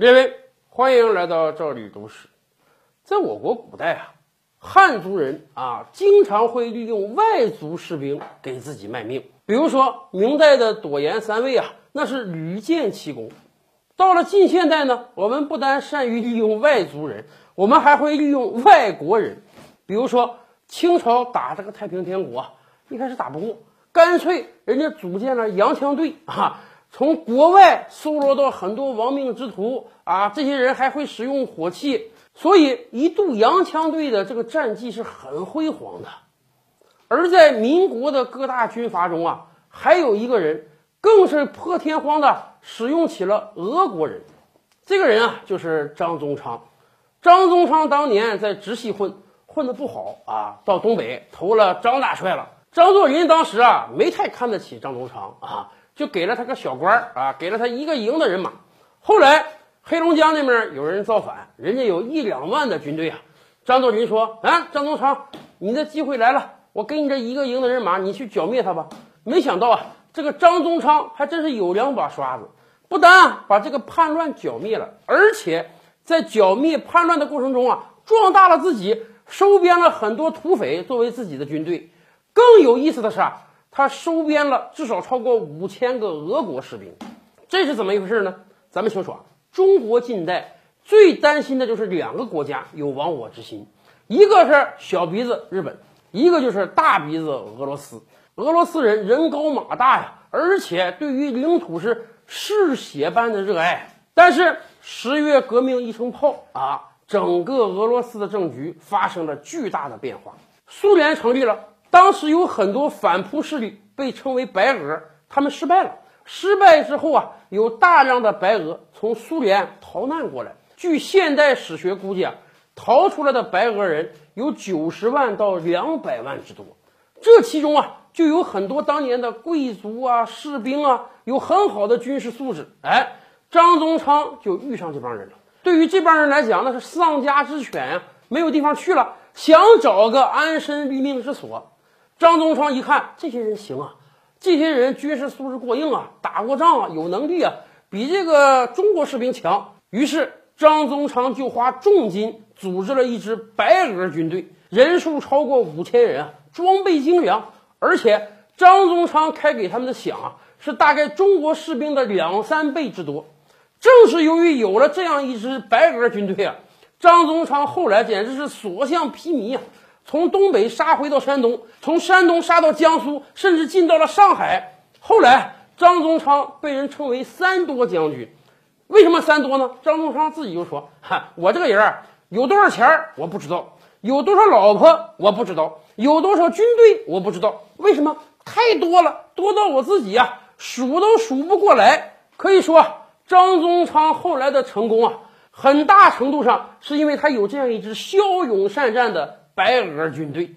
列位，欢迎来到这里读史。在我国古代啊，汉族人啊经常会利用外族士兵给自己卖命。比如说明代的朵颜三尉啊，那是屡建奇功。到了近现代呢，我们不但善于利用外族人，我们还会利用外国人。比如说清朝打这个太平天国，一开始打不过，干脆人家组建了洋枪队啊。从国外搜罗到很多亡命之徒啊，这些人还会使用火器，所以一度洋枪队的这个战绩是很辉煌的。而在民国的各大军阀中啊，还有一个人更是破天荒的使用起了俄国人。这个人啊，就是张宗昌。张宗昌当年在直系混混的不好啊，到东北投了张大帅了。张作霖当时啊，没太看得起张宗昌啊。就给了他个小官儿啊，给了他一个营的人马。后来黑龙江那边有人造反，人家有一两万的军队啊。张作霖说：“啊，张宗昌，你的机会来了，我给你这一个营的人马，你去剿灭他吧。”没想到啊，这个张宗昌还真是有两把刷子，不但把这个叛乱剿灭了，而且在剿灭叛乱的过程中啊，壮大了自己，收编了很多土匪作为自己的军队。更有意思的是啊。他收编了至少超过五千个俄国士兵，这是怎么一回事呢？咱们清楚啊，中国近代最担心的就是两个国家有亡我之心，一个是小鼻子日本，一个就是大鼻子俄罗斯。俄罗斯人人高马大呀，而且对于领土是嗜血般的热爱。但是十月革命一声炮啊，整个俄罗斯的政局发生了巨大的变化，苏联成立了。当时有很多反扑势力，被称为白俄，他们失败了。失败之后啊，有大量的白俄从苏联逃难过来。据现代史学估计啊，逃出来的白俄人有九十万到两百万之多。这其中啊，就有很多当年的贵族啊、士兵啊，有很好的军事素质。哎，张宗昌就遇上这帮人了。对于这帮人来讲，那是丧家之犬呀，没有地方去了，想找个安身立命之所。张宗昌一看，这些人行啊，这些人军事素质过硬啊，打过仗啊，有能力啊，比这个中国士兵强。于是张宗昌就花重金组织了一支白俄军队，人数超过五千人啊，装备精良，而且张宗昌开给他们的饷啊，是大概中国士兵的两三倍之多。正是由于有了这样一支白俄军队啊，张宗昌后来简直是所向披靡啊。从东北杀回到山东，从山东杀到江苏，甚至进到了上海。后来，张宗昌被人称为“三多将军”。为什么三多呢？张宗昌自己就说：“哈，我这个人有多少钱儿我不知道，有多少老婆我不知道，有多少军队我不知道。为什么？太多了，多到我自己呀数都数不过来。可以说，张宗昌后来的成功啊，很大程度上是因为他有这样一支骁勇善战的。”白俄军队。